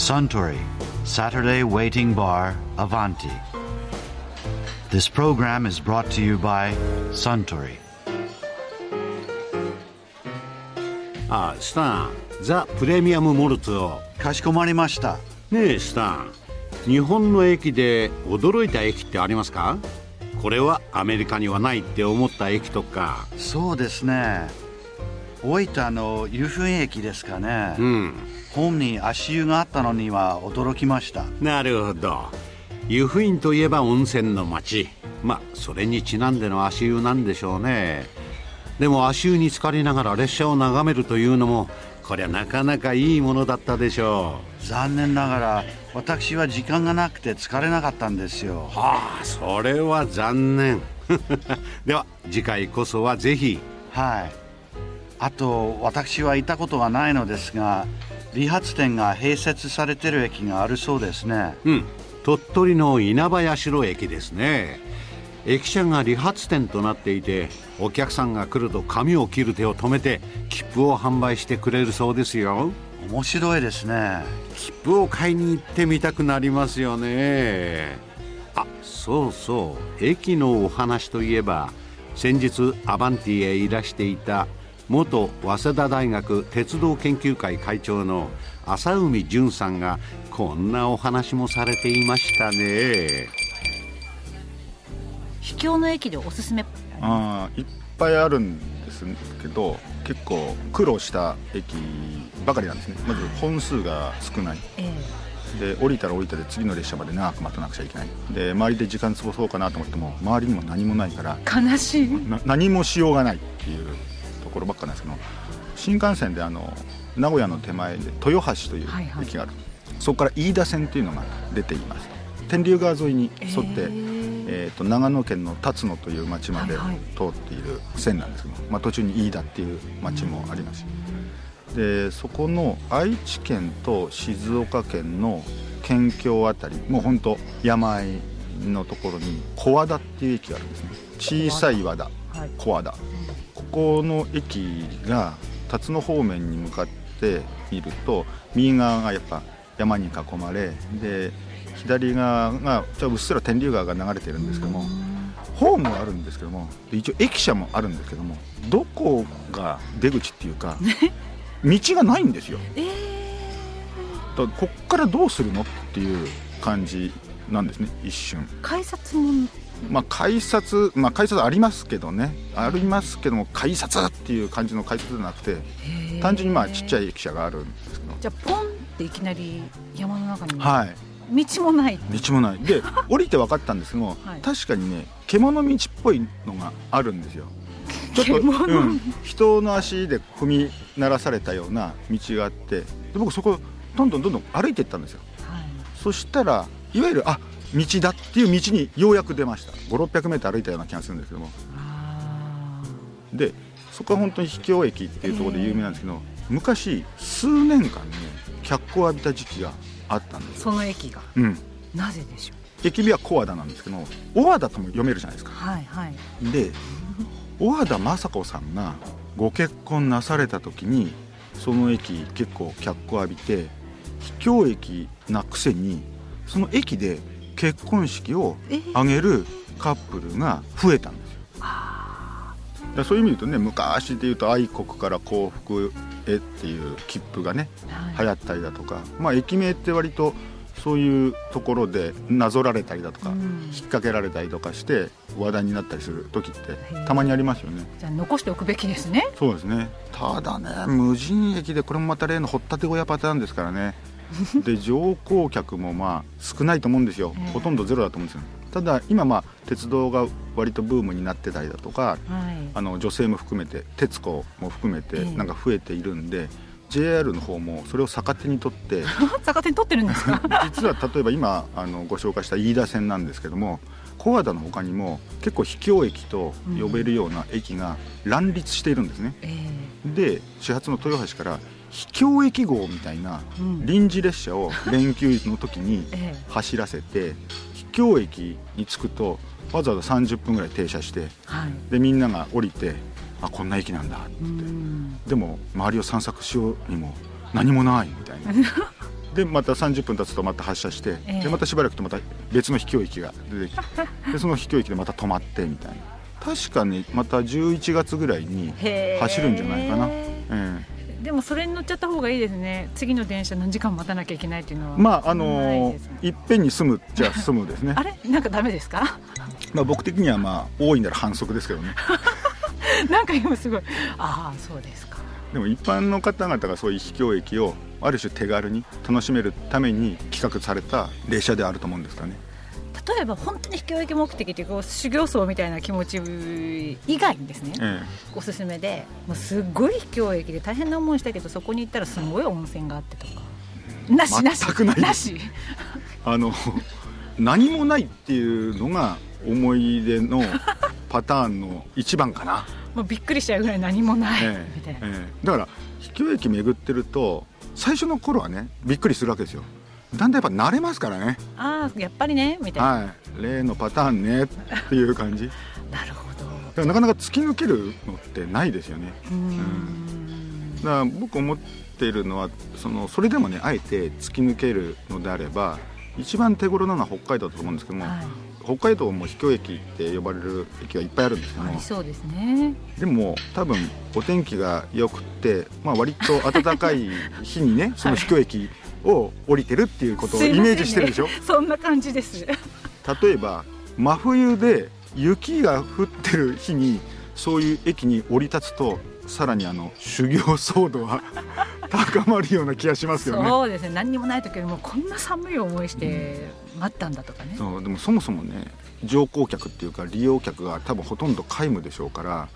Suntory Saturday Waiting Bar Avanti. This program is brought to you by Suntory. あスタンザ・プレミアム・モルツをかしこまりました。ねえスタン日本の駅で驚いた駅ってありますか？これはアメリカにはないって思った駅とかそうですね。大分の湯布院駅ですかね。うんホームに足湯があったのには驚きました。なるほど湯布院といえば温泉の町まあそれにちなんでの足湯なんでしょうねでも足湯に浸かりながら列車を眺めるというのもこりゃなかなかいいものだったでしょ残念ながら私は時間がなくて疲れなかったんですよう。はあそれは残念 では次回こそはぜひはい。あと私は行ったことがないのですが、理髪店が併設されてる駅があるそうですね。うん。鳥取の稲葉社駅ですね。駅舎が理髪店となっていてお客さんが来ると髪を切る手を止めて切符を販売してくれるそうですよ。面白いですね。切符を買いに行ってみたくなりますよね。あそうそう。駅のお話といえば先日アバンティへいらしていた元早稲田大学鉄道研究会会長の浅海淳さんがこんなお話もされていましたね。秘境の駅でおすすめあーいっぱいあるんですけど結構苦労した駅ばかりなんですね。まず本数が少ない。えで降りたら降りたで次の列車まで長く待たなくちゃいけない。で周りで時間潰そうかなと思っても周りにも何もないからえ悲しい。な何もしようがないっていうところばっかなんですけど新幹線であの名古屋の手前で豊橋というはいはい。駅がある、そこから飯田線というのが出ています。天竜川沿いに沿って、えー。えー、と長野県の辰野という町まではいはい。通っている線なんですけど、まあ、途中に飯田っていう町もあります。しでそこの愛知県と静岡県の県境あたりもう本当山あいのところに小和田っていう駅があるんですね。小さい和田。はい。小和田。ここの駅が辰野方面に向かって見ると右側がやっぱ山に囲まれで左側がちょうっすら天竜川が流れてるんですけどもホームはあるんですけどもで一応駅舎もあるんですけどもどこが出口っていうか道がないんですよ。えだからこっからどうするのっていう感じなんですね一瞬。ー改札もまあ改札まあ改札ありますけどね。ありますけども改札っていう感じの改札じゃなくて単純にまあちっちゃいい駅舎があるんですけど。じゃあポンっていきなり山の中にはい。道もない。道もない。で 降りて分かったんですけども、はい。確かにね獣道っぽいのがあるんですよ。ちょっと、うん、人の足で踏み鳴らされたような道があってで僕そこどんどんどんどん歩いていったんですよ。はい。そしたらいわゆるあ道だっていう道にようやく出ました。5 6 0 0ル歩いたような気がするんですけども。あでそこは本当に秘境駅っていうところで有名なんですけど、昔数年間ね脚光を浴びた時期があったんでーすよ、その駅が？うん、なぜでしょ駅名は小和田なんですけど小和田とも読めるじゃないですか。うはいはい。で小和田雅子さんがご結婚なされた時にその駅結構脚光浴びて秘境駅なくせにその駅で結婚式をえー。挙げるカップルが増えたんですよ。だそういう意味で言うとね昔で言うと愛国から幸福へっていう切符がねはい。流行ったりだとか、まあ、駅名って割とそういうところでなぞられたりだとか、うん。引っ掛けられたりとかして話題になったりする時ってたまにありますよね。じゃあ残しておくべきですね。そうですね。ただね無人駅でこれもまた例の掘ったて小屋パターンですからね で乗降客もまあ少ないと思うんですよ、ええ。ほとんどゼロだと思うんですよ。ただ今まあ鉄道が割とブームになってたりだとかはい。あの女性も含めて鉄子も含めてええ。なんか増えているんで、JR の方もそれを逆手にとって 逆手に取ってるんですか？実は例えば今あのご紹介した飯田線なんですけども小和田の他にも結構秘境駅と呼べるような駅が乱立しているんですね、え。で始発の豊橋から秘境駅号みたいな臨時列車を連休の時に え走らせて秘境駅に着くとわざわざ30分ぐらい停車してでみんなが降りてあこんな駅なんだって。うん。でも周りを散策しようにも何もないみたいな。でまた30分経つとまた発車して、ええ。でまたしばらくとまた別の秘境駅が出てきてでその秘境駅でまた止まってみたいな。確かねまた11月ぐらいに走るんじゃないかな、えでもそれに乗っちゃった方がいいですね。次の電車何時間待たなきゃいけないっていうのは。えまああのですねいっぺんに済むじゃ済むですね。あれ？なんかダメですか？まあ僕的にはまあ多いなら反則ですけどね。なんか今すごい。ああそうですか。でも一般の方々がそういう秘境駅をある種手軽に楽しめるために企画された列車であると思うんですからね例えば本当に秘境駅目的っていうか修行僧みたいな気持ち以外にですねえおすすめでもうすっごい秘境駅で大変な思いしたけどそこに行ったらすごい温泉があってとか。なしなしなし。え あの何もないっていうのが思い出の パターンの一番かな、もうびっくりしちゃうぐらい何もない、ええみたいな、ええ。だから秘境駅巡ってると最初の頃はねびっくりするわけですよだんだんやっぱ慣れますからね。ああやっぱりねみたいな、はい。例のパターンねっていう感じ。だなるほど。なかなか突き抜けるのってないですよね。うーん。だから僕思っているのはそのそれでもねあえて突き抜けるのであれば一番手頃なのは北海道だと思うんですけども、はい。北海道も秘境駅って呼ばれる駅がいっぱいあるんですけどそうですね。でも多分お天気が良くって、まあ、割と暖かい日にね その秘境駅を降りてるっていうことをイメージしてるでしょ、そんな感じです。例えば真冬で雪が降ってる日にそういう駅に降り立つとさらにあの修行騒動は 高まるような気がしますよね。そうですね。何にもない時よりもこんな寒い思いして待ったんだとかね、そうでもそもそもね乗降客っていうか利用客が多分ほとんど皆無でしょうから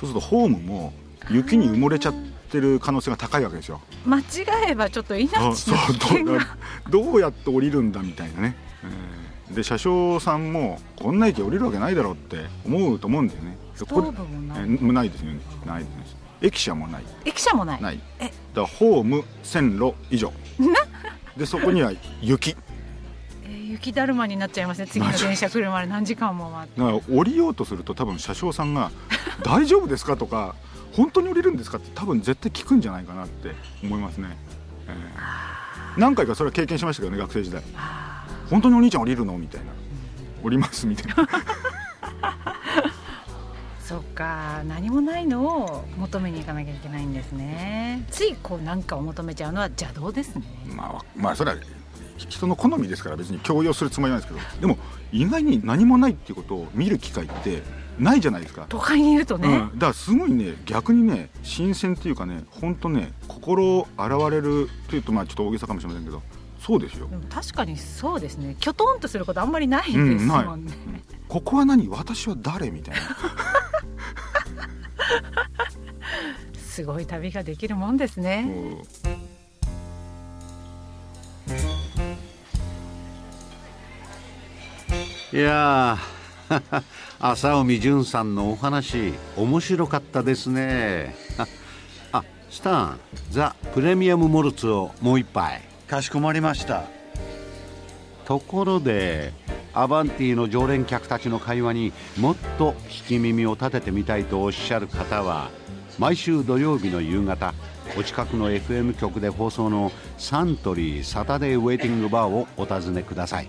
そうするとホームも雪に埋もれちゃってる可能性が高いわけですよ。間違えばちょっと命の危険どうが。どうやって降りるんだみたいなね、えーで車掌さんもこんな駅降りるわけないだろうって思うと思うんだよね。ストーブもない。えーないですよね。ないです駅舎もない。駅舎もない。ない。え。だホーム線路以上。でそこには雪。えー雪だるまになっちゃいますね。次の電車来るまで何時間も待って。だから降りようとすると多分車掌さんが「大丈夫ですか?」とか「本当に降りるんですか?」って多分絶対聞くんじゃないかなって思いますね、えー。何回かそれは経験しましたけどね学生時代。あ本当にお兄ちゃん降りるの？みたいな。降りますみたいな。ー そっか何もないのを求めに行かなきゃいけないんですね。ついこうなんかを求めちゃうのは邪道ですね。まあまあそれは人の好みですから別に強要するつもりなんですけど。でも意外に何もないっていうことを見る機会ってないじゃないですか。都会にいるとね、うん、だからすごいね逆にね新鮮っていうかね本当ね心洗われるというとまあちょっと大げさかもしれませんけどそうですよ。確かにそうですね。きょとんとすることあんまりないですうんない。もんね、ここは何？私は誰？みたいな。すごい旅ができるもんですね。いやー 浅海淳さんのお話面白かったですね。ああスタンザ・プレミアム・モルツをもう一杯。かしこまりました。ところでアバンティの常連客たちの会話にもっと聞き耳を立ててみたいとおっしゃる方は毎週土曜日の夕方お近くの FM 局で放送のサントリーサタデーウェイティングバーをお尋ねください